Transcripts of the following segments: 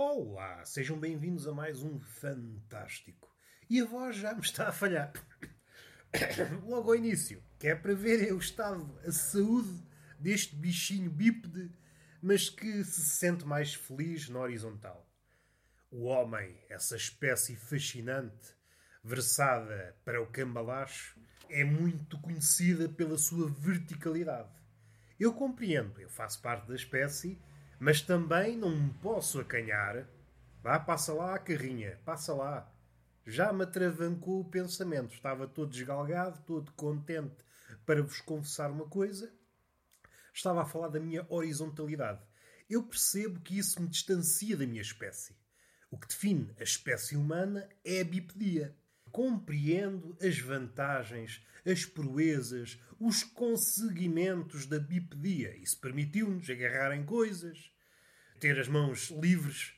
Olá, sejam bem-vindos a mais um Fantástico. E a voz já me está a falhar. Logo ao início, que é para ver o estado, a saúde deste bichinho bípede, mas que se sente mais feliz na horizontal. O homem, essa espécie fascinante, versada para o cambalacho, é muito conhecida pela sua verticalidade. Eu compreendo, eu faço parte da espécie, mas também não me posso acanhar. Vá, passa lá a carrinha, passa lá. Já me atravancou o pensamento. Estava todo desgalgado, todo contente para vos confessar uma coisa. Estava a falar da minha horizontalidade. Eu percebo que isso me distancia da minha espécie. O que define a espécie humana é a bipedia. Compreendo as vantagens, as proezas, os conseguimentos da bipedia. Isso permitiu-nos agarrar em coisas, ter as mãos livres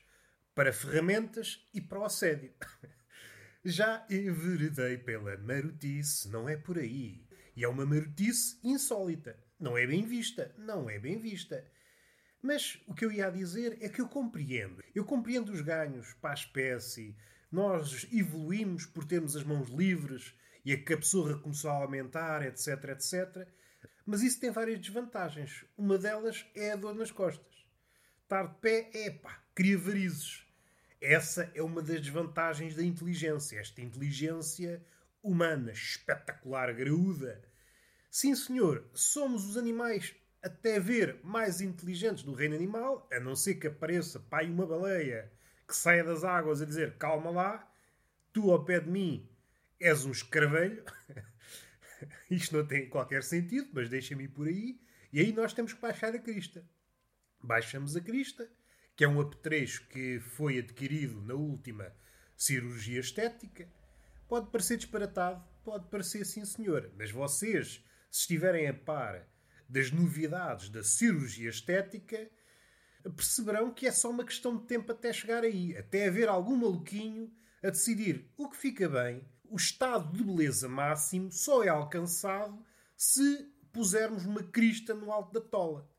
para ferramentas e para o assédio. Já enveredei pela marotice, não é por aí. E é uma marotice insólita. Não é bem vista, não é bem vista. Mas o que eu ia dizer é que eu compreendo. Eu compreendo os ganhos para a espécie. Nós evoluímos por termos as mãos livres e a cabeçorra começou a aumentar, etc, etc. Mas isso tem várias desvantagens. Uma delas é a dor nas costas. Estar de pé é, pá, cria varizes. Essa é uma das desvantagens da inteligência. Esta inteligência humana, espetacular, graúda. Sim, senhor, somos os animais até ver mais inteligentes do reino animal, a não ser que apareça pai uma baleia que saia das águas a dizer calma lá, tu ao pé de mim és um escravelho. Isto não tem qualquer sentido, mas deixa-me ir por aí. E aí nós temos que baixar a crista. Baixamos a crista que é um apetrecho que foi adquirido na última cirurgia estética. Pode parecer disparatado, pode parecer sim senhor, mas vocês, se estiverem a par das novidades da cirurgia estética, perceberão que é só uma questão de tempo até chegar aí, até haver algum maluquinho a decidir o que fica bem, o estado de beleza máximo só é alcançado se pusermos uma crista no alto da tola.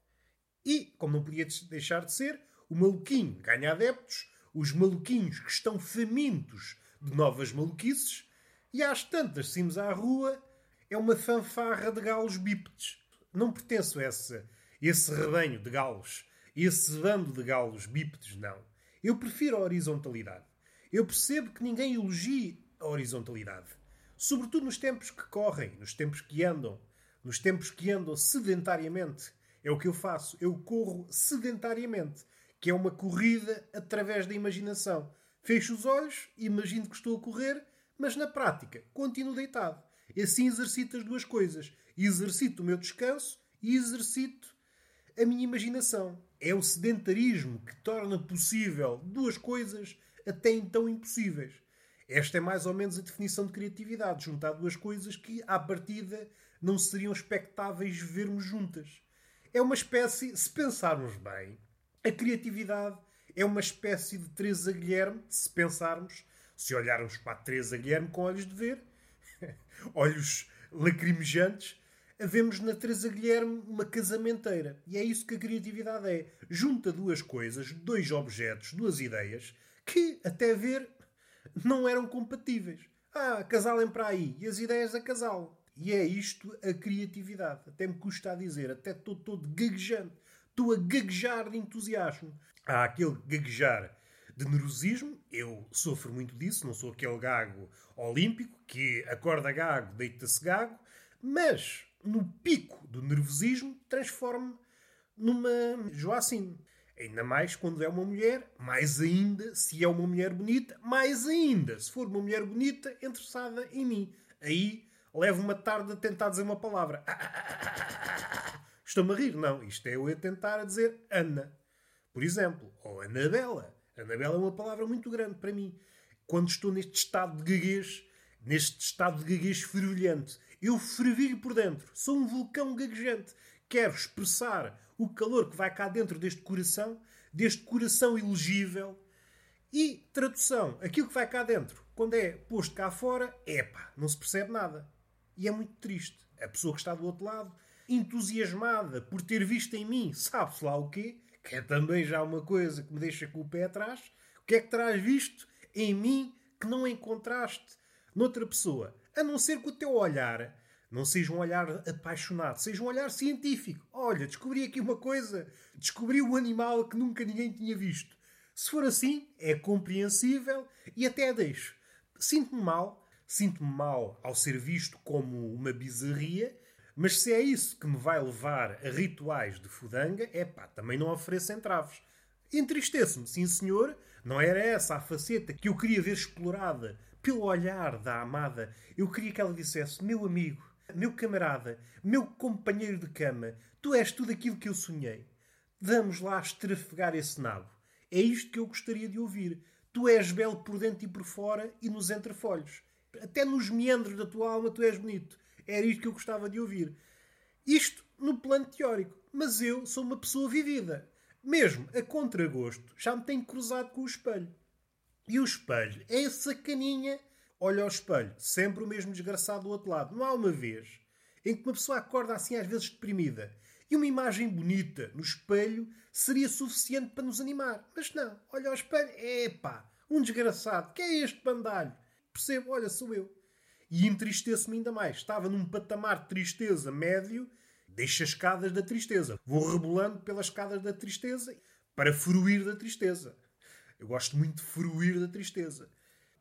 E, como não podia deixar de ser, o maluquinho ganha adeptos, os maluquinhos que estão famintos de novas maluquices, e às tantas saímos à rua, é uma fanfarra de galos bípedes. Não pertenço a esse, esse rebanho de galos, esse bando de galos bípedes, não. Eu prefiro a horizontalidade. Eu percebo que ninguém elogie a horizontalidade. Sobretudo nos tempos que correm, nos tempos que andam, nos tempos que andam sedentariamente. É o que eu faço. Eu corro sedentariamente que é uma corrida através da imaginação. Fecho os olhos, imagino que estou a correr, mas na prática continuo deitado. E assim exercito as duas coisas. Exercito o meu descanso e exercito a minha imaginação. É o sedentarismo que torna possível duas coisas até então impossíveis. Esta é mais ou menos a definição de criatividade, juntar duas coisas que, à partida, não seriam expectáveis vermos juntas. É uma espécie, se pensarmos bem, a criatividade é uma espécie de Teresa Guilherme, se pensarmos, se olharmos para a Teresa Guilherme com olhos de ver, olhos lacrimejantes, vemos na Teresa Guilherme uma casamenteira. E é isso que a criatividade é. Junta duas coisas, dois objetos, duas ideias, que, até ver, não eram compatíveis. Ah, casalem para aí. E as ideias a casal. E é isto a criatividade. Até me custa a dizer. Até estou todo gaguejante. Estou a gaguejar de entusiasmo. Há aquele gaguejar de nervosismo, eu sofro muito disso, não sou aquele gago olímpico que acorda gago, deita-se gago, mas no pico do nervosismo transformo numa Joacine. Ainda mais quando é uma mulher, mais ainda se é uma mulher bonita, mais ainda se for uma mulher bonita interessada em mim. Aí levo uma tarde a tentar dizer uma palavra. Estou-me a rir. Não, isto é eu a tentar dizer Ana. Por exemplo, ou Anabela. Anabela é uma palavra muito grande para mim. Quando estou neste estado de gaguez, neste estado de gaguez fervilhante, eu fervilho por dentro. Sou um vulcão gaguejante. Quero expressar o calor que vai cá dentro deste coração, deste coração elegível. E tradução, aquilo que vai cá dentro, quando é posto cá fora, epá, não se percebe nada. E é muito triste. A pessoa que está do outro lado entusiasmada por ter visto em mim, sabe-se lá o quê, que é também já uma coisa que me deixa com o pé atrás. O que é que terás visto em mim que não encontraste noutra pessoa? A não ser que o teu olhar não seja um olhar apaixonado, seja um olhar científico. Olha, descobri aqui uma coisa, descobri um animal que nunca ninguém tinha visto. Se for assim, é compreensível e até deixo. Sinto-me mal, sinto-me mal ao ser visto como uma bizarria, mas se é isso que me vai levar a rituais de fudanga, é pá, também não ofereço entraves. Entristeço-me, sim senhor, não era essa a faceta que eu queria ver explorada pelo olhar da amada. Eu queria que ela dissesse: Meu amigo, meu camarada, meu companheiro de cama, tu és tudo aquilo que eu sonhei. Vamos lá estrafegar esse nabo. É isto que eu gostaria de ouvir. Tu és belo por dentro e por fora e nos entrefolhos. Até nos meandros da tua alma tu és bonito. Era isto que eu gostava de ouvir. Isto no plano teórico. Mas eu sou uma pessoa vivida. Mesmo a contragosto, já me tenho cruzado com o espelho. E o espelho é essa caninha olha ao espelho, sempre o mesmo desgraçado do outro lado. Não há uma vez em que uma pessoa acorda assim às vezes deprimida e uma imagem bonita no espelho seria suficiente para nos animar. Mas não, olha ao espelho, epá, um desgraçado, que é este bandalho? Percebo, olha, sou eu. E entristeço-me ainda mais. Estava num patamar de tristeza médio, deixo as escadas da tristeza. Vou rebolando pelas escadas da tristeza para fruir da tristeza. Eu gosto muito de fruir da tristeza.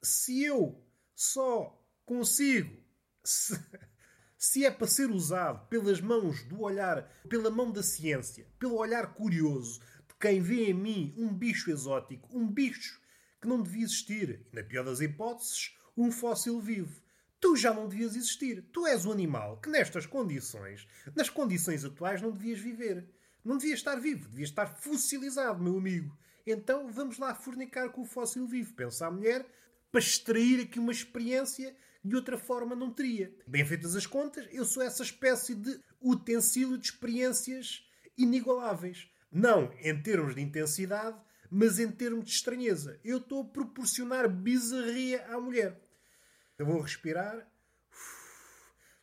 Se eu só consigo, se, se é para ser usado pelas mãos do olhar, pela mão da ciência, pelo olhar curioso de quem vê em mim um bicho exótico, um bicho que não devia existir, e na pior das hipóteses, um fóssil vivo. Tu já não devias existir. Tu és um animal que, nestas condições, nas condições atuais, não devias viver. Não devias estar vivo, devias estar fossilizado, meu amigo. Então vamos lá fornicar com o fóssil vivo. Pensa a mulher, para extrair aqui uma experiência que de outra forma não teria. Bem feitas as contas, eu sou essa espécie de utensílio de experiências inigualáveis. Não em termos de intensidade, mas em termos de estranheza. Eu estou a proporcionar bizarria à mulher. Eu vou respirar.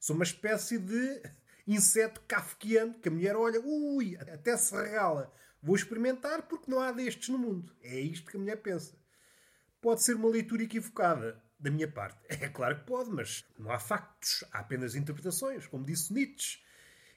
Sou uma espécie de inseto kafkiano que a mulher olha, ui, até se regala. Vou experimentar porque não há destes no mundo. É isto que a mulher pensa. Pode ser uma leitura equivocada da minha parte. É claro que pode, mas não há factos, há apenas interpretações, como disse Nietzsche.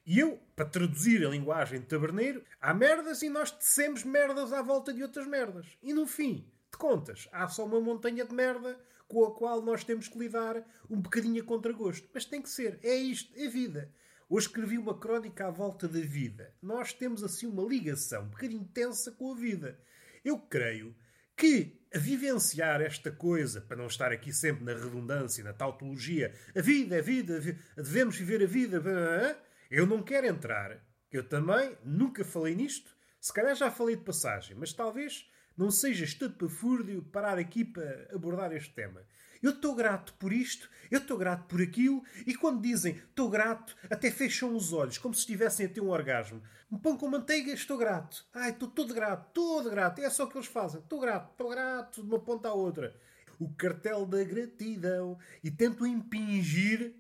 E eu, para traduzir a linguagem de taberneiro, há merdas e nós tecemos merdas à volta de outras merdas. E no fim, de contas, há só uma montanha de merda com a qual nós temos que lidar um bocadinho a contragosto. Mas tem que ser, é isto, é vida. Hoje escrevi uma crónica à volta da vida. Nós temos assim uma ligação um bocadinho intensa com a vida. Eu creio que a vivenciar esta coisa, para não estar aqui sempre na redundância, na tautologia, a vida, a vida, devemos viver a vida, eu não quero entrar. Eu também nunca falei nisto, se calhar já falei de passagem, mas talvez não seja estapafúrdio parar aqui para abordar este tema. Eu estou grato por isto, eu estou grato por aquilo, e quando dizem estou grato, até fecham os olhos, como se estivessem a ter um orgasmo. Um pão com manteiga, estou grato. Ai, estou todo grato, todo grato. É só o que eles fazem. Estou grato, estou grato, de uma ponta à outra. O cartel da gratidão. E tento impingir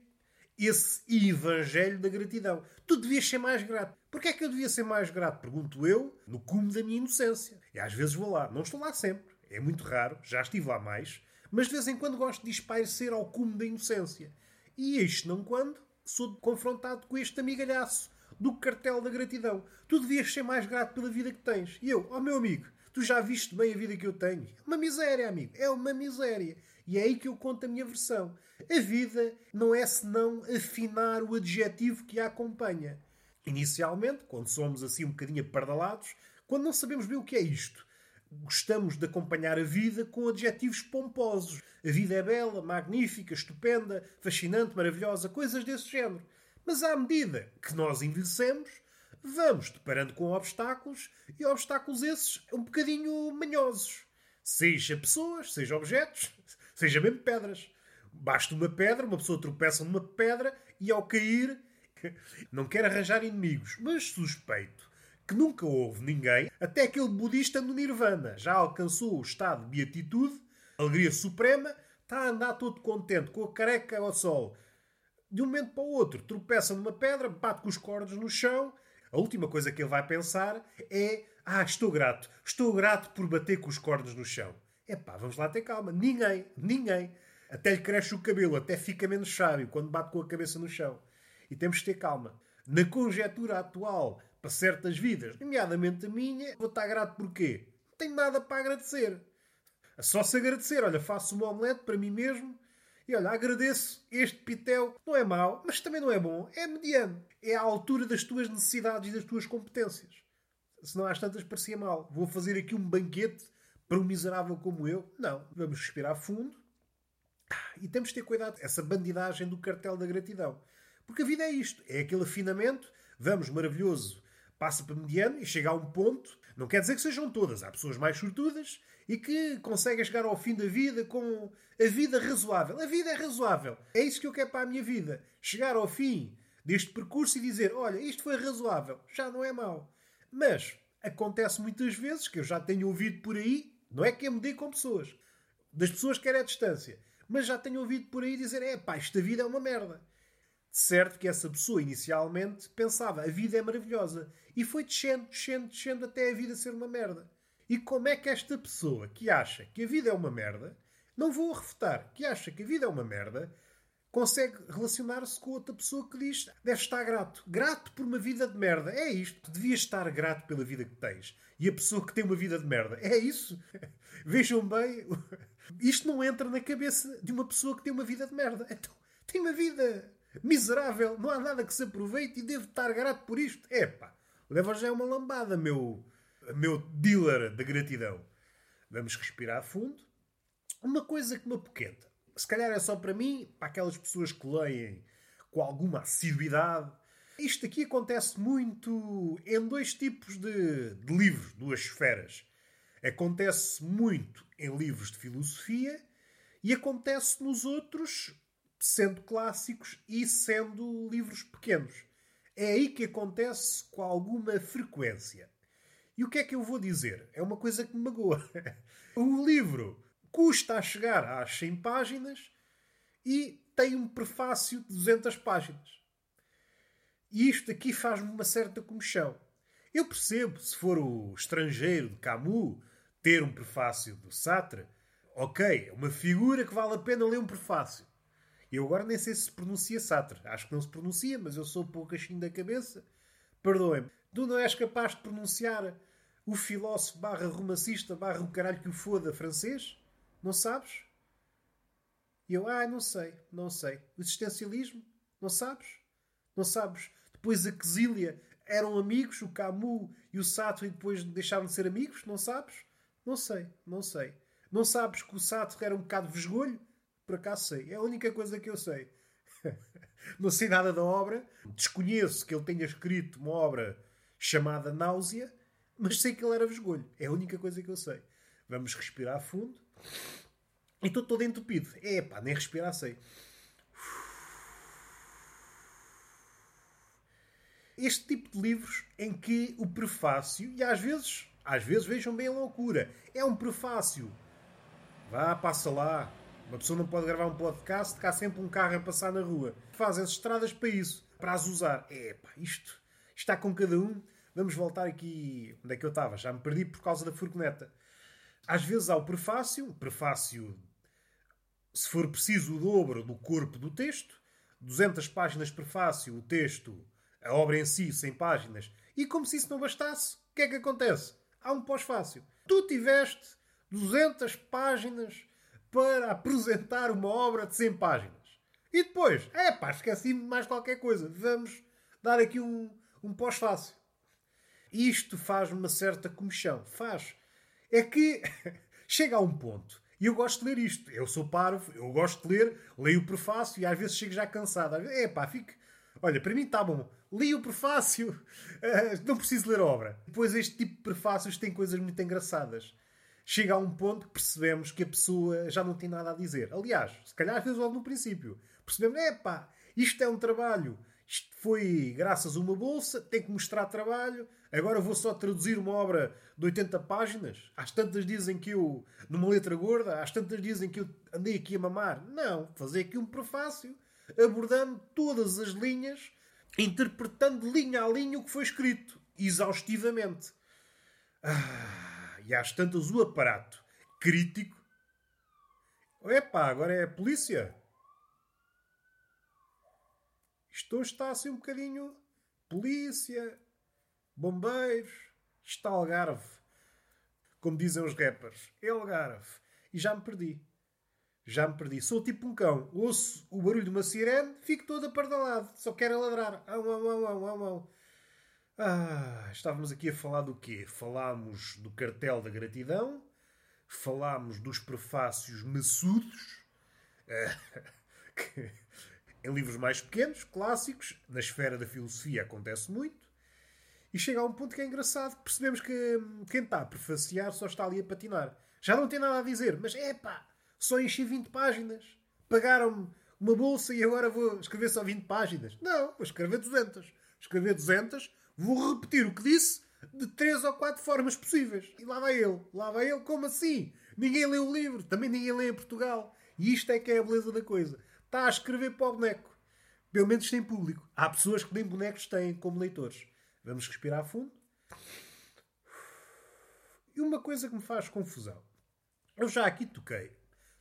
esse evangelho da gratidão. Tu devias ser mais grato. Porquê é que eu devia ser mais grato? Pergunto eu, no cume da minha inocência. E às vezes vou lá. Não estou lá sempre. É muito raro. Já estive lá mais mas de vez em quando gosto de espairecer ao cume da inocência. E este não quando sou confrontado com este amigalhaço do cartel da gratidão. Tu devias ser mais grato pela vida que tens. E eu, ó oh meu amigo, tu já viste bem a vida que eu tenho. É uma miséria, amigo. É uma miséria. E é aí que eu conto a minha versão. A vida não é senão afinar o adjetivo que a acompanha. Inicialmente, quando somos assim um bocadinho apardalados, quando não sabemos bem o que é isto, gostamos de acompanhar a vida com adjetivos pomposos. A vida é bela, magnífica, estupenda, fascinante, maravilhosa, coisas desse género. Mas à medida que nós envelhecemos, vamos deparando com obstáculos e obstáculos esses um bocadinho manhosos. Seja pessoas, seja objetos, seja mesmo pedras. Basta uma pedra, uma pessoa tropeça numa pedra e ao cair não quer arranjar inimigos, mas suspeito que nunca houve ninguém, até aquele budista no Nirvana, já alcançou o estado de beatitude, alegria suprema, está a andar todo contente, com a careca ao sol. De um momento para o outro, tropeça numa pedra, bate com os cordos no chão. A última coisa que ele vai pensar é: Ah, estou grato. Estou grato por bater com os cornos no chão. Epá, vamos lá ter calma. Ninguém, ninguém. Até lhe cresce o cabelo, até fica menos sábio quando bate com a cabeça no chão. E temos de ter calma. Na conjetura atual, para certas vidas, nomeadamente a minha, vou estar grato porquê? Não tenho nada para agradecer. É só se agradecer. Olha, faço uma omelete para mim mesmo e olha, agradeço este pitel. Não é mau, mas também não é bom. É mediano. É à altura das tuas necessidades e das tuas competências. Se não às tantas parecia mal. Vou fazer aqui um banquete para um miserável como eu. Não. Vamos respirar fundo. E temos de ter cuidado. Essa bandidagem do cartel da gratidão. Porque a vida é isto. É aquele afinamento. Vamos, maravilhoso. Passa para mediano e chega a um ponto. Não quer dizer que sejam todas. Há pessoas mais sortudas e que conseguem chegar ao fim da vida com a vida razoável. A vida é razoável. É isso que eu quero para a minha vida. Chegar ao fim deste percurso e dizer: olha, isto foi razoável, já não é mau. Mas acontece muitas vezes que eu já tenho ouvido por aí, não é que eu me dê com pessoas, das pessoas que querem a distância, mas já tenho ouvido por aí dizer: é pá, esta vida é uma merda. Certo que essa pessoa inicialmente pensava a vida é maravilhosa e foi descendo, descendo, descendo até a vida ser uma merda. E como é que esta pessoa que acha que a vida é uma merda, não vou refutar, que acha que a vida é uma merda, consegue relacionar-se com outra pessoa que diz deve estar grato. Grato por uma vida de merda. É isto. Devias estar grato pela vida que tens. E a pessoa que tem uma vida de merda. É isso. Vejam bem. Isto não entra na cabeça de uma pessoa que tem uma vida de merda. Então, tem uma vida miserável. Não há nada que se aproveite e devo estar grato por isto. Epá, leva já uma lambada, meu meu dealer da gratidão. Vamos respirar fundo. Uma coisa que me apoquenta. Se calhar é só para mim, para aquelas pessoas que leem com alguma assiduidade. Isto aqui acontece muito em dois tipos de, de livros, duas esferas. Acontece muito em livros de filosofia e acontece nos outros, sendo clássicos e sendo livros pequenos. É aí que acontece com alguma frequência. E o que é que eu vou dizer? É uma coisa que me magoa. O livro custa a chegar às 100 páginas e tem um prefácio de 200 páginas. E isto aqui faz-me uma certa comichão. Eu percebo, se for o estrangeiro de Camus, ter um prefácio do Sartre, ok, é uma figura que vale a pena ler um prefácio. Eu agora nem sei se se pronuncia Sartre. Acho que não se pronuncia, mas eu sou pouco assim da cabeça. Perdoem-me. Tu não és capaz de pronunciar o filósofo barra romancista barra o caralho que o foda francês? Não sabes? E eu, ah, não sei, não sei. O existencialismo? Não sabes? Não sabes? Depois a Quesília eram amigos, o Camus e o Sartre, e depois deixaram de ser amigos? Não sabes? Não sei, não sei. Não sabes que o Sartre era um bocado vesgolho? Por acaso sei. É a única coisa que eu sei. não sei nada da obra. Desconheço que ele tenha escrito uma obra chamada Náusea, mas sei que ele era vesgolho. É a única coisa que eu sei. Vamos respirar fundo. E estou todo entupido. É pá, nem respirar sei. Este tipo de livros em que o prefácio, e às vezes, às vezes vejam bem a loucura, é um prefácio. Vá, passa lá. Uma pessoa não pode gravar um podcast, cá sempre um carro a passar na rua. Fazem estradas para isso, para as usar. É pá, isto está com cada um. Vamos voltar aqui onde é que eu estava. Já me perdi por causa da furgoneta. Às vezes há o prefácio, prefácio, se for preciso, o dobro do corpo do texto. 200 páginas de prefácio, o texto, a obra em si, 100 páginas. E como se isso não bastasse, o que é que acontece? Há um pós-fácil. Tu tiveste 200 páginas para apresentar uma obra de 100 páginas. E depois, é pá, esqueci-me mais qualquer coisa. Vamos dar aqui um, um pós-fácil. Isto faz uma certa comichão. Faz. É que chega a um ponto. E eu gosto de ler isto. Eu sou parvo, eu gosto de ler, leio o prefácio e às vezes chego já cansado. É pá, fico. Olha, para mim está bom. Li o prefácio, uh, não preciso ler a obra. Depois, este tipo de prefácios tem coisas muito engraçadas. Chega a um ponto que percebemos que a pessoa já não tem nada a dizer. Aliás, se calhar vezes logo no princípio. Percebemos, é pá, isto é um trabalho. Isto foi graças a uma bolsa, tem que mostrar trabalho Agora vou só traduzir uma obra de 80 páginas? Às tantas dizem que eu, numa letra gorda, às tantas dizem que eu andei aqui a mamar. Não, fazer aqui um prefácio, abordando todas as linhas, interpretando linha a linha o que foi escrito, exaustivamente. Ah, e às tantas o aparato crítico. Epá, agora é a polícia. Isto está assim um bocadinho. Polícia, bombeiros, está Algarve. Como dizem os rappers, é Algarve. E já me perdi. Já me perdi. Sou tipo um cão. Ouço o barulho de uma sirene, fico todo apardalado. Só quero ladrar. Au, au, au, au, au, au. Ah, estávamos aqui a falar do quê? Falámos do cartel da gratidão, falámos dos prefácios maçudos, que, em livros mais pequenos, clássicos, na esfera da filosofia acontece muito, e chega a um ponto que é engraçado, percebemos que quem está a prefaciar só está ali a patinar. Já não tem nada a dizer, mas é só enchi 20 páginas. Pagaram-me uma bolsa e agora vou escrever só 20 páginas. Não, vou escrever 200. Escrever 200 Vou repetir o que disse de três ou quatro formas possíveis. E lá vai ele. Lá vai ele. Como assim? Ninguém lê o livro. Também ninguém lê em Portugal. E isto é que é a beleza da coisa. Está a escrever para o boneco. Pelo menos tem público. Há pessoas que nem bonecos têm como leitores. Vamos respirar fundo. E uma coisa que me faz confusão. Eu já aqui toquei.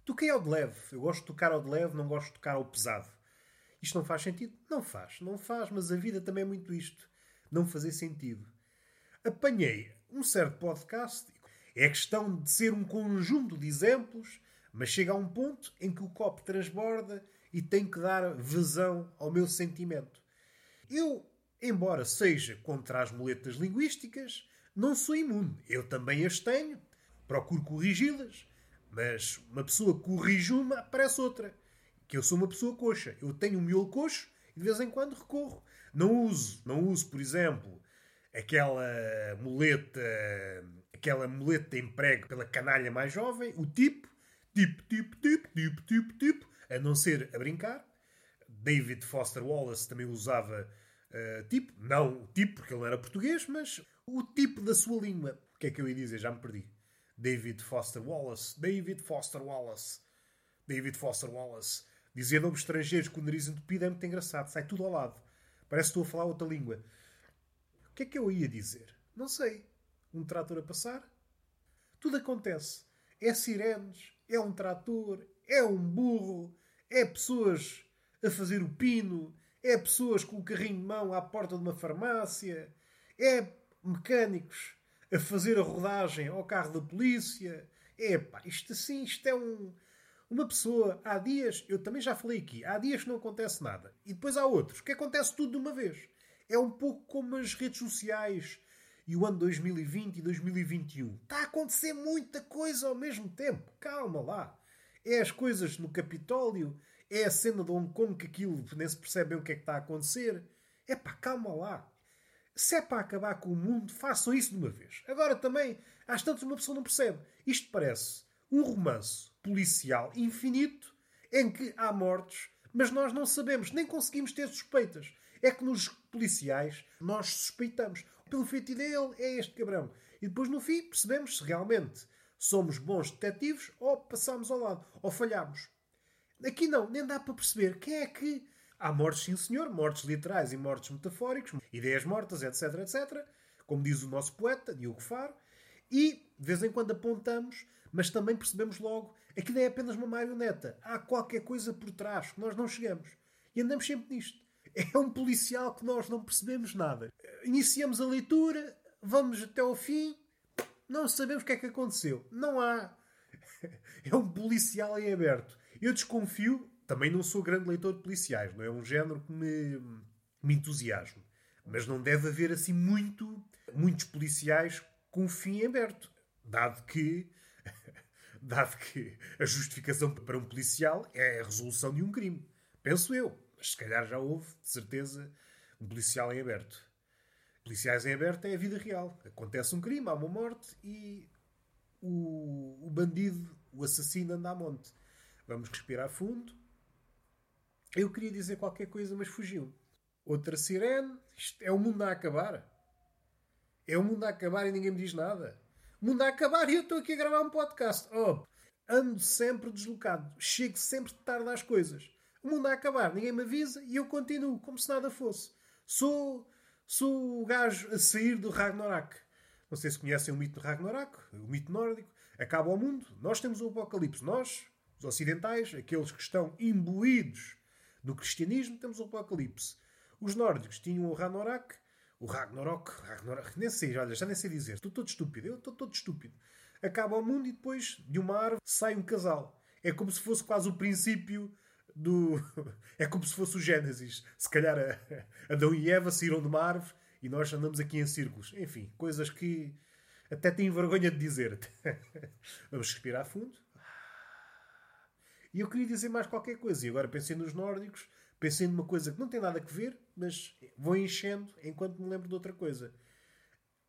Toquei ao de leve. Eu gosto de tocar ao de leve, não gosto de tocar ao pesado. Isto não faz sentido? Não faz. Não faz, mas a vida também é muito isto não fazer sentido. Apanhei um certo podcast. É questão de ser um conjunto de exemplos, mas chega a um ponto em que o copo transborda e tem que dar vazão ao meu sentimento. Eu, embora seja contra as muletas linguísticas, não sou imune. Eu também as tenho, procuro corrigi-las, mas uma pessoa corrige uma, aparece outra. Que eu sou uma pessoa coxa. Eu tenho um miolo coxo e de vez em quando recorro. Não uso, não uso, por exemplo, aquela muleta, aquela muleta de emprego pela canalha mais jovem, o tipo, tipo, tipo, tipo, tipo, tipo, tipo, a não ser a brincar. David Foster Wallace também usava uh, tipo, não tipo, porque ele não era português, mas o tipo da sua língua. O que é que eu ia dizer? Já me perdi. David Foster Wallace. David Foster Wallace. David Foster Wallace. Dizia nomes estrangeiros com o nariz entupido é muito engraçado. Sai tudo ao lado. Parece que estou a falar outra língua. O que é que eu ia dizer? Não sei. Um trator a passar? Tudo acontece. É sirenes, é um trator, é um burro, é pessoas a fazer o pino, é pessoas com o carrinho de mão à porta de uma farmácia, é mecânicos a fazer a rodagem ao carro da polícia. É pá, isto assim, isto é um uma pessoa, há dias, eu também já falei aqui, há dias que não acontece nada. E depois há outros que acontece tudo de uma vez. É um pouco como as redes sociais e o ano 2020 e 2021. Está a acontecer muita coisa ao mesmo tempo. Calma lá. É as coisas no Capitólio, é a cena de Hong Kong que aquilo nem se percebe o que é que está a acontecer. É pá, calma lá. Se é para acabar com o mundo, façam isso de uma vez. Agora também, às tantas uma pessoa não percebe. Isto parece um romance policial infinito em que há mortes, mas nós não sabemos, nem conseguimos ter suspeitas. É que nos policiais nós suspeitamos. Pelo feito dele, é este cabrão. E depois, no fim, percebemos se realmente somos bons detetives ou passamos ao lado, ou falhamos. Aqui não, nem dá para perceber quem é que. Há mortes, sim senhor, mortes literais e mortes metafóricas, ideias mortas, etc, etc. Como diz o nosso poeta, Diogo Faro. E, de vez em quando, apontamos, mas também percebemos logo Aquilo é apenas uma marioneta. Há qualquer coisa por trás que nós não chegamos. E andamos sempre nisto. É um policial que nós não percebemos nada. Iniciamos a leitura, vamos até ao fim, não sabemos o que é que aconteceu. Não há. É um policial em aberto. Eu desconfio, também não sou grande leitor de policiais, não é um género que me, me entusiasma. Mas não deve haver assim muito, muitos policiais com fim aberto. Dado que dado que a justificação para um policial é a resolução de um crime. Penso eu. Mas se calhar já houve, de certeza, um policial em aberto. Policiais em aberto é a vida real. Acontece um crime, há uma morte e o, o bandido, o assassino, anda a monte. Vamos respirar fundo. Eu queria dizer qualquer coisa, mas fugiu. Outra sirene. Isto é o mundo a acabar. É o mundo a acabar e ninguém me diz nada. Mundo a acabar e eu estou aqui a gravar um podcast. Oh, ando sempre deslocado. Chego sempre tarde às coisas. O mundo a acabar, ninguém me avisa e eu continuo como se nada fosse. Sou, sou o gajo a sair do Ragnarok. Não sei se conhecem o mito de Ragnarok, o mito nórdico. Acaba o mundo, nós temos o apocalipse. Nós, os ocidentais, aqueles que estão imbuídos no cristianismo, temos o apocalipse. Os nórdicos tinham o Ragnarok, o Ragnarok, Ragnarok, nem sei, olha, já nem sei dizer. Estou todo estúpido, eu estou todo estúpido. Acaba o mundo e depois de uma árvore sai um casal. É como se fosse quase o princípio do. É como se fosse o Gênesis. Se calhar Adão e Eva saíram de uma árvore e nós andamos aqui em círculos. Enfim, coisas que até tenho vergonha de dizer. Vamos respirar fundo. E eu queria dizer mais qualquer coisa. E agora pensei nos nórdicos, pensei numa coisa que não tem nada a ver, mas vou enchendo enquanto me lembro de outra coisa.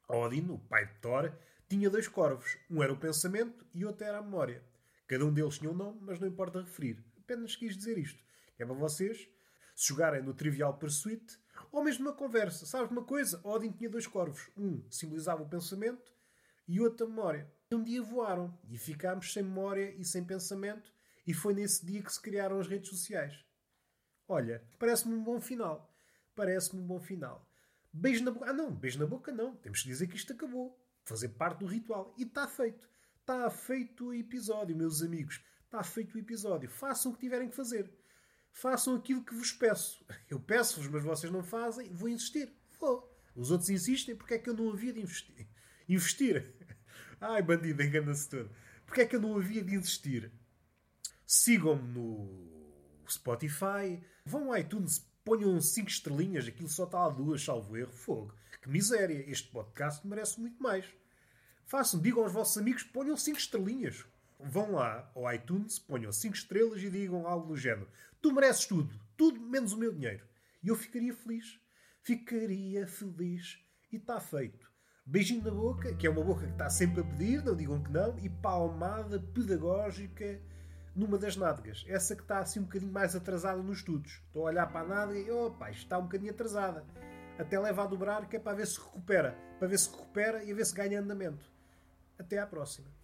Odin, o pai de Thor, tinha dois corvos. Um era o pensamento e outro era a memória. Cada um deles tinha um nome, mas não importa referir. Apenas quis dizer isto. É para vocês, se jogarem no Trivial Pursuit, ou mesmo uma conversa. Sabes uma coisa? Odin tinha dois corvos. Um simbolizava o pensamento e outro a memória. Um dia voaram e ficámos sem memória e sem pensamento e foi nesse dia que se criaram as redes sociais. Olha, parece-me um bom final. Parece-me um bom final. Beijo na boca. Ah, não, beijo na boca não. Temos que dizer que isto acabou. Fazer parte do ritual. E está feito. Está feito o episódio, meus amigos. Está feito o episódio. Façam o que tiverem que fazer. Façam aquilo que vos peço. Eu peço-vos, mas vocês não fazem. Vou insistir. Vou. Os outros insistem porque é que eu não havia de investir. Investir. Ai, bandido, engana-se todo. Porque é que eu não havia de insistir? Sigam-me no Spotify. Vão ao iTunes, ponham 5 estrelinhas. Aquilo só está a duas, salvo erro. Fogo. Que miséria. Este podcast merece muito mais. Façam, digam aos vossos amigos, ponham 5 estrelinhas. Vão lá ao iTunes, ponham 5 estrelas e digam algo do género. Tu mereces tudo, tudo menos o meu dinheiro. E eu ficaria feliz. Ficaria feliz. E está feito. Beijinho na boca, que é uma boca que está sempre a pedir, não digam que não, e palmada pedagógica numa das nádegas. Essa que está assim um bocadinho mais atrasada nos estudos. Estou a olhar para a nádega e, opa, isto está um bocadinho atrasada. Até leva a dobrar, que é para ver se recupera. Para ver se recupera e a ver se ganha andamento. Até à próxima.